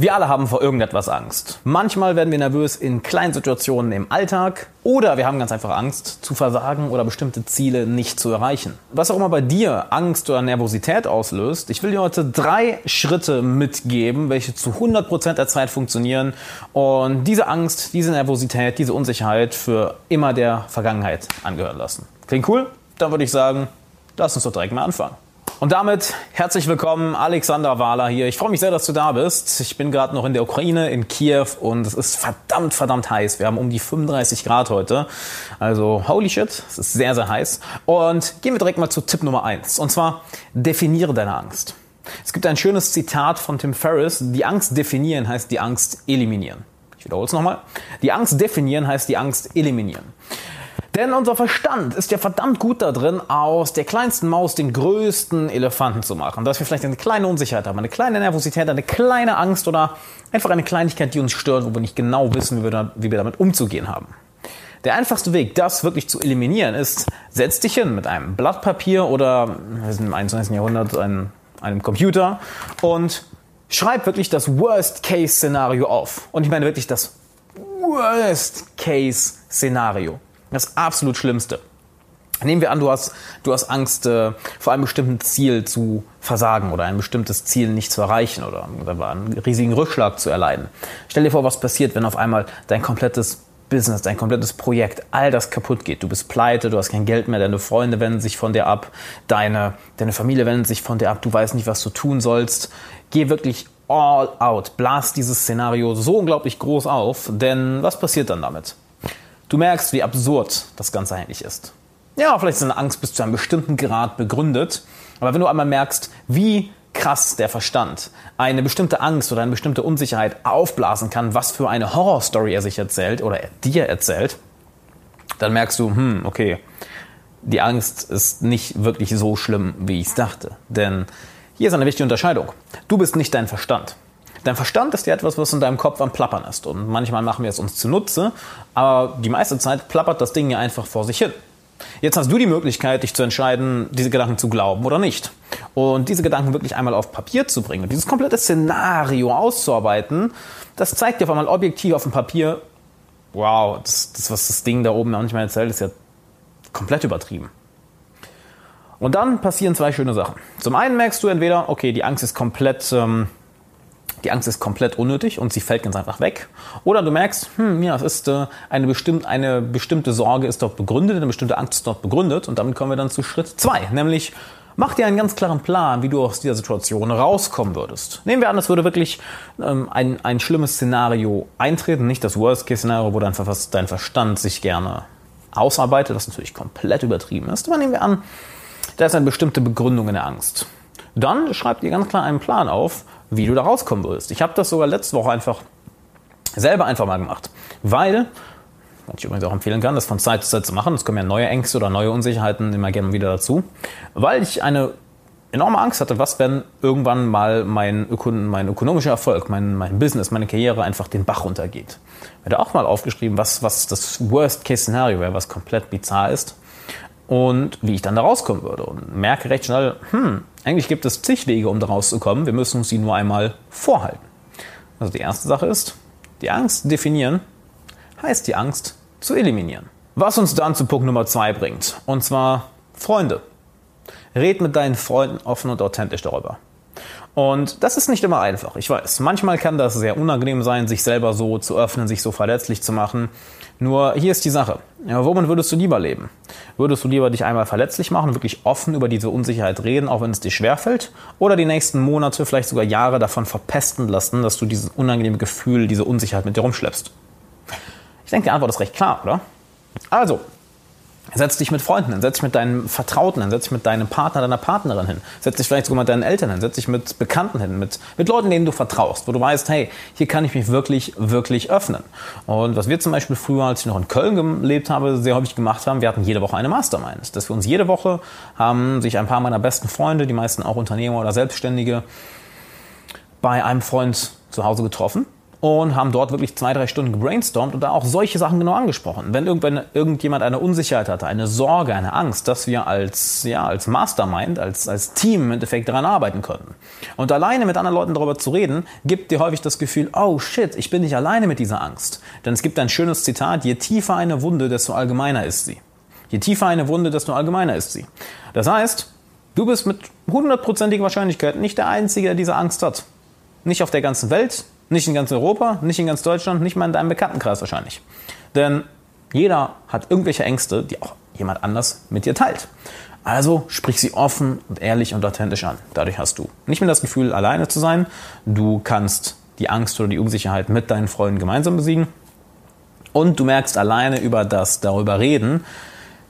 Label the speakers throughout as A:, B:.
A: Wir alle haben vor irgendetwas Angst. Manchmal werden wir nervös in kleinen Situationen im Alltag oder wir haben ganz einfach Angst zu versagen oder bestimmte Ziele nicht zu erreichen. Was auch immer bei dir Angst oder Nervosität auslöst, ich will dir heute drei Schritte mitgeben, welche zu 100% der Zeit funktionieren und diese Angst, diese Nervosität, diese Unsicherheit für immer der Vergangenheit angehören lassen. Klingt cool? Dann würde ich sagen, lass uns doch direkt mal anfangen. Und damit herzlich willkommen, Alexander Wahler hier. Ich freue mich sehr, dass du da bist. Ich bin gerade noch in der Ukraine, in Kiew und es ist verdammt, verdammt heiß. Wir haben um die 35 Grad heute. Also holy shit, es ist sehr, sehr heiß. Und gehen wir direkt mal zu Tipp Nummer eins. Und zwar, definiere deine Angst. Es gibt ein schönes Zitat von Tim Ferriss. Die Angst definieren heißt die Angst eliminieren. Ich wiederhole es nochmal. Die Angst definieren heißt die Angst eliminieren. Denn unser Verstand ist ja verdammt gut da drin, aus der kleinsten Maus den größten Elefanten zu machen. Dass wir vielleicht eine kleine Unsicherheit haben, eine kleine Nervosität, eine kleine Angst oder einfach eine Kleinigkeit, die uns stört, wo wir nicht genau wissen, wie wir, da, wie wir damit umzugehen haben. Der einfachste Weg, das wirklich zu eliminieren, ist, setz dich hin mit einem Blatt Papier oder wir sind im 21. Jahrhundert ein, einem Computer und schreib wirklich das Worst-Case-Szenario auf. Und ich meine wirklich das Worst-Case-Szenario. Das absolut Schlimmste. Nehmen wir an, du hast, du hast Angst, äh, vor einem bestimmten Ziel zu versagen oder ein bestimmtes Ziel nicht zu erreichen oder, einen riesigen Rückschlag zu erleiden. Stell dir vor, was passiert, wenn auf einmal dein komplettes Business, dein komplettes Projekt, all das kaputt geht. Du bist pleite, du hast kein Geld mehr, deine Freunde wenden sich von dir ab, deine, deine Familie wendet sich von dir ab, du weißt nicht, was du tun sollst. Geh wirklich all out, blas dieses Szenario so unglaublich groß auf, denn was passiert dann damit? Du merkst, wie absurd das Ganze eigentlich ist. Ja, vielleicht ist eine Angst bis zu einem bestimmten Grad begründet, aber wenn du einmal merkst, wie krass der Verstand eine bestimmte Angst oder eine bestimmte Unsicherheit aufblasen kann, was für eine Horrorstory er sich erzählt oder er dir erzählt, dann merkst du, hm, okay, die Angst ist nicht wirklich so schlimm, wie ich es dachte. Denn hier ist eine wichtige Unterscheidung. Du bist nicht dein Verstand. Dein Verstand ist ja etwas, was in deinem Kopf am Plappern ist. Und manchmal machen wir es uns zunutze, aber die meiste Zeit plappert das Ding ja einfach vor sich hin. Jetzt hast du die Möglichkeit, dich zu entscheiden, diese Gedanken zu glauben oder nicht. Und diese Gedanken wirklich einmal auf Papier zu bringen und dieses komplette Szenario auszuarbeiten, das zeigt dir auf einmal objektiv auf dem Papier, wow, das, das was das Ding da oben manchmal erzählt, ist ja komplett übertrieben. Und dann passieren zwei schöne Sachen. Zum einen merkst du entweder, okay, die Angst ist komplett ähm, die Angst ist komplett unnötig und sie fällt ganz einfach weg. Oder du merkst, hm, ja, es ist äh, eine, bestimmt, eine bestimmte Sorge ist dort begründet, eine bestimmte Angst ist dort begründet und damit kommen wir dann zu Schritt zwei, nämlich mach dir einen ganz klaren Plan, wie du aus dieser Situation rauskommen würdest. Nehmen wir an, es würde wirklich ähm, ein, ein schlimmes Szenario eintreten, nicht das Worst-Case-Szenario, wo dein, dein Verstand sich gerne ausarbeitet, das natürlich komplett übertrieben ist. Aber nehmen wir an, da ist eine bestimmte Begründung in der Angst. Dann schreib dir ganz klar einen Plan auf, wie du da rauskommen würdest. Ich habe das sogar letzte Woche einfach selber einfach mal gemacht, weil was ich übrigens auch empfehlen kann, das von Zeit zu Zeit zu machen. Es kommen ja neue Ängste oder neue Unsicherheiten immer gerne wieder dazu, weil ich eine enorme Angst hatte, was wenn irgendwann mal mein, Ökon mein ökonomischer Erfolg, mein, mein Business, meine Karriere einfach den Bach runtergeht. Ich hatte auch mal aufgeschrieben, was, was das Worst-Case-Szenario wäre, was komplett bizarr ist und wie ich dann da rauskommen würde. Und merke recht schnell, hm, eigentlich gibt es zig Wege, um da rauszukommen. Wir müssen uns sie nur einmal vorhalten. Also die erste Sache ist, die Angst definieren heißt die Angst zu eliminieren. Was uns dann zu Punkt Nummer zwei bringt. Und zwar Freunde. Red mit deinen Freunden offen und authentisch darüber. Und das ist nicht immer einfach. Ich weiß, manchmal kann das sehr unangenehm sein, sich selber so zu öffnen, sich so verletzlich zu machen. Nur hier ist die Sache. Ja, womit würdest du lieber leben? Würdest du lieber dich einmal verletzlich machen, wirklich offen über diese Unsicherheit reden, auch wenn es dir schwerfällt? Oder die nächsten Monate, vielleicht sogar Jahre davon verpesten lassen, dass du dieses unangenehme Gefühl, diese Unsicherheit mit dir rumschleppst? Ich denke, die Antwort ist recht klar, oder? Also, Setz dich mit Freunden hin, setz dich mit deinen Vertrauten hin, setz dich mit deinem Partner, deiner Partnerin hin, setz dich vielleicht sogar mit deinen Eltern hin, setz dich mit Bekannten hin, mit, mit Leuten, denen du vertraust, wo du weißt, hey, hier kann ich mich wirklich, wirklich öffnen. Und was wir zum Beispiel früher, als ich noch in Köln gelebt habe, sehr häufig gemacht haben, wir hatten jede Woche eine Mastermind. Dass wir uns jede Woche haben sich ein paar meiner besten Freunde, die meisten auch Unternehmer oder Selbstständige, bei einem Freund zu Hause getroffen und haben dort wirklich zwei, drei Stunden gebrainstormt und da auch solche Sachen genau angesprochen. Wenn irgendwann irgendjemand eine Unsicherheit hatte, eine Sorge, eine Angst, dass wir als, ja, als Mastermind, als, als Team im Endeffekt daran arbeiten können. Und alleine mit anderen Leuten darüber zu reden, gibt dir häufig das Gefühl, oh shit, ich bin nicht alleine mit dieser Angst. Denn es gibt ein schönes Zitat, je tiefer eine Wunde, desto allgemeiner ist sie. Je tiefer eine Wunde, desto allgemeiner ist sie. Das heißt, du bist mit hundertprozentiger Wahrscheinlichkeit nicht der Einzige, der diese Angst hat. Nicht auf der ganzen Welt, nicht in ganz Europa, nicht in ganz Deutschland, nicht mal in deinem Bekanntenkreis wahrscheinlich. Denn jeder hat irgendwelche Ängste, die auch jemand anders mit dir teilt. Also sprich sie offen und ehrlich und authentisch an. Dadurch hast du nicht mehr das Gefühl, alleine zu sein. Du kannst die Angst oder die Unsicherheit mit deinen Freunden gemeinsam besiegen. Und du merkst alleine über das darüber reden,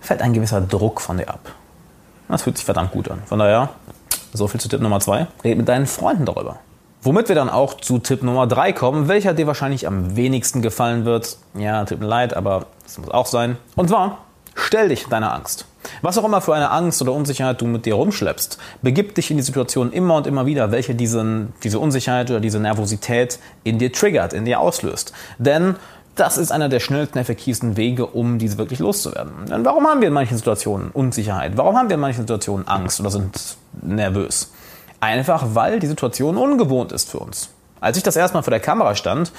A: fällt ein gewisser Druck von dir ab. Das fühlt sich verdammt gut an. Von daher, so viel zu Tipp Nummer zwei. Red mit deinen Freunden darüber. Womit wir dann auch zu Tipp Nummer drei kommen, welcher dir wahrscheinlich am wenigsten gefallen wird. Ja, tut mir leid, aber das muss auch sein. Und zwar, stell dich deiner Angst. Was auch immer für eine Angst oder Unsicherheit du mit dir rumschleppst, begib dich in die Situation immer und immer wieder, welche diesen, diese Unsicherheit oder diese Nervosität in dir triggert, in dir auslöst. Denn das ist einer der schnellsten, effektivsten Wege, um diese wirklich loszuwerden. Denn warum haben wir in manchen Situationen Unsicherheit? Warum haben wir in manchen Situationen Angst oder sind nervös? Einfach weil die Situation ungewohnt ist für uns. Als ich das erste Mal vor der Kamera stand,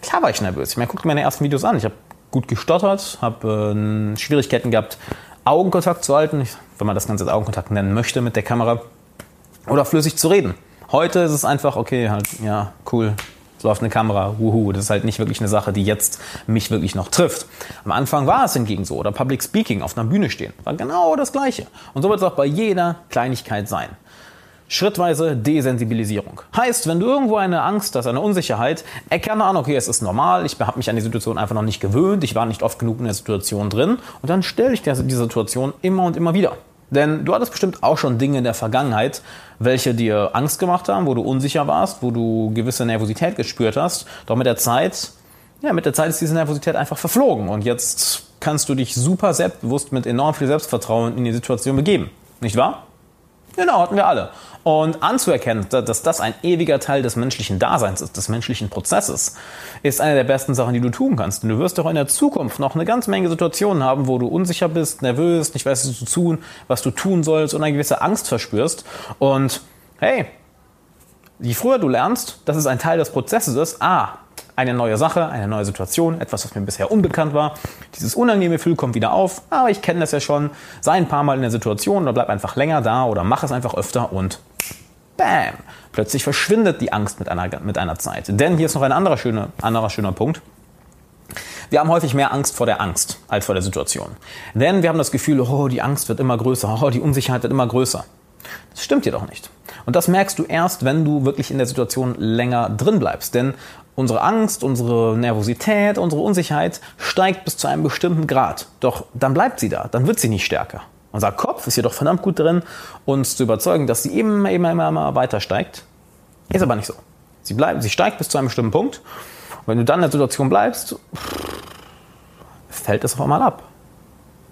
A: klar war ich nervös. Ich meine, guckt mir meine ersten Videos an. Ich habe gut gestottert, habe äh, Schwierigkeiten gehabt, Augenkontakt zu halten, wenn man das Ganze als Augenkontakt nennen möchte mit der Kamera, oder flüssig zu reden. Heute ist es einfach, okay, halt, ja, cool, es läuft eine Kamera, wuhu. Das ist halt nicht wirklich eine Sache, die jetzt mich wirklich noch trifft. Am Anfang war es hingegen so, oder Public Speaking, auf einer Bühne stehen, war genau das Gleiche. Und so wird es auch bei jeder Kleinigkeit sein. Schrittweise Desensibilisierung. Heißt, wenn du irgendwo eine Angst hast, eine Unsicherheit, erkenne an, okay, es ist normal, ich habe mich an die Situation einfach noch nicht gewöhnt, ich war nicht oft genug in der Situation drin und dann stelle ich dir die Situation immer und immer wieder. Denn du hattest bestimmt auch schon Dinge in der Vergangenheit, welche dir Angst gemacht haben, wo du unsicher warst, wo du gewisse Nervosität gespürt hast. Doch mit der Zeit, ja, mit der Zeit ist diese Nervosität einfach verflogen und jetzt kannst du dich super selbstbewusst mit enorm viel Selbstvertrauen in die Situation begeben. Nicht wahr? Genau, hatten wir alle. Und anzuerkennen, dass das ein ewiger Teil des menschlichen Daseins ist, des menschlichen Prozesses, ist eine der besten Sachen, die du tun kannst. Denn du wirst auch in der Zukunft noch eine ganze Menge Situationen haben, wo du unsicher bist, nervös, nicht weißt, was du tun, was du tun sollst und eine gewisse Angst verspürst. Und hey, je früher du lernst, dass es ein Teil des Prozesses ist, ah, eine neue Sache, eine neue Situation, etwas, was mir bisher unbekannt war. Dieses unangenehme Gefühl kommt wieder auf, aber ich kenne das ja schon. Sei ein paar Mal in der Situation oder bleib einfach länger da oder mach es einfach öfter und bam, plötzlich verschwindet die Angst mit einer, mit einer Zeit. Denn hier ist noch ein anderer schöner, anderer schöner Punkt. Wir haben häufig mehr Angst vor der Angst als vor der Situation. Denn wir haben das Gefühl, oh, die Angst wird immer größer, oh, die Unsicherheit wird immer größer. Das stimmt jedoch nicht. Und das merkst du erst, wenn du wirklich in der Situation länger drin bleibst. Denn Unsere Angst, unsere Nervosität, unsere Unsicherheit steigt bis zu einem bestimmten Grad. Doch dann bleibt sie da, dann wird sie nicht stärker. Unser Kopf ist jedoch verdammt gut drin, uns zu überzeugen, dass sie immer, immer, immer, immer weiter steigt. Ist aber nicht so. Sie, bleibt, sie steigt bis zu einem bestimmten Punkt. Und wenn du dann in der Situation bleibst, fällt es auf einmal ab.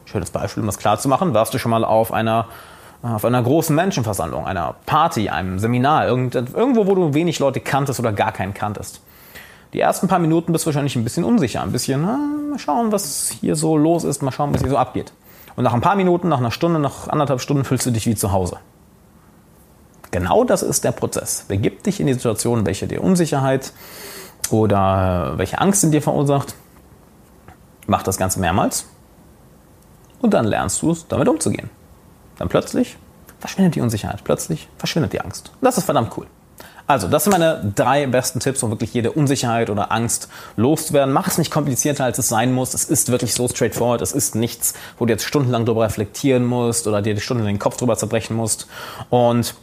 A: Schönes Beispiel, um das klar zu machen. Warst du schon mal auf einer, auf einer großen Menschenversammlung, einer Party, einem Seminar, irgendwo, wo du wenig Leute kanntest oder gar keinen kanntest? Die ersten paar Minuten bist du wahrscheinlich ein bisschen unsicher, ein bisschen, na, mal schauen, was hier so los ist, mal schauen, was hier so abgeht. Und nach ein paar Minuten, nach einer Stunde, nach anderthalb Stunden fühlst du dich wie zu Hause. Genau das ist der Prozess. Begib dich in die Situation, welche dir Unsicherheit oder welche Angst in dir verursacht. Mach das Ganze mehrmals und dann lernst du es, damit umzugehen. Dann plötzlich verschwindet die Unsicherheit, plötzlich verschwindet die Angst. Das ist verdammt cool. Also, das sind meine drei besten Tipps, um wirklich jede Unsicherheit oder Angst loszuwerden. Mach es nicht komplizierter, als es sein muss. Es ist wirklich so straightforward. Es ist nichts, wo du jetzt stundenlang darüber reflektieren musst oder dir stundenlang den Kopf drüber zerbrechen musst. Und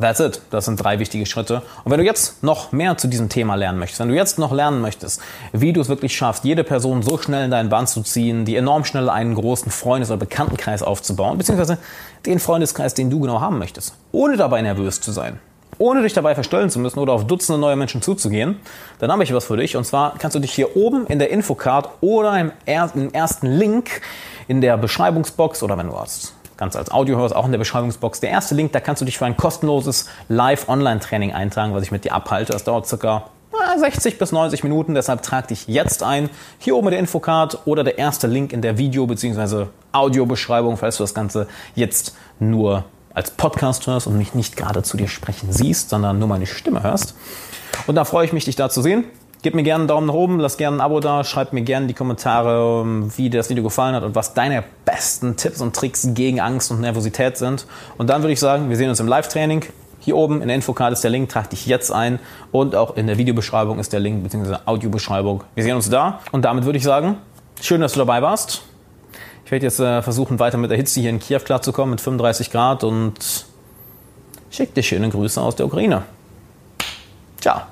A: That's it. Das sind drei wichtige Schritte. Und wenn du jetzt noch mehr zu diesem Thema lernen möchtest, wenn du jetzt noch lernen möchtest, wie du es wirklich schaffst, jede Person so schnell in deinen Band zu ziehen, die enorm schnell einen großen Freundes- oder Bekanntenkreis aufzubauen, beziehungsweise den Freundeskreis, den du genau haben möchtest, ohne dabei nervös zu sein, ohne dich dabei verstellen zu müssen oder auf Dutzende neue Menschen zuzugehen, dann habe ich was für dich. Und zwar kannst du dich hier oben in der Infocard oder im, ersten Link in der Beschreibungsbox oder wenn du hast ganz als Audio hörst, auch in der Beschreibungsbox. Der erste Link, da kannst du dich für ein kostenloses Live-Online-Training eintragen, was ich mit dir abhalte. Das dauert circa 60 bis 90 Minuten. Deshalb trag dich jetzt ein. Hier oben der Infocard oder der erste Link in der Video- bzw. Audiobeschreibung, falls du das Ganze jetzt nur als Podcast hörst und mich nicht gerade zu dir sprechen siehst, sondern nur meine Stimme hörst. Und da freue ich mich, dich da zu sehen. Gib mir gerne einen Daumen nach oben, lass gerne ein Abo da, schreib mir gerne in die Kommentare, wie dir das Video gefallen hat und was deine besten Tipps und Tricks gegen Angst und Nervosität sind. Und dann würde ich sagen, wir sehen uns im Live-Training. Hier oben in der Infocard ist der Link, trag dich jetzt ein und auch in der Videobeschreibung ist der Link bzw. Audiobeschreibung. Wir sehen uns da und damit würde ich sagen, schön, dass du dabei warst. Ich werde jetzt äh, versuchen, weiter mit der Hitze hier in Kiew klarzukommen mit 35 Grad und schick dir schöne Grüße aus der Ukraine. Ciao.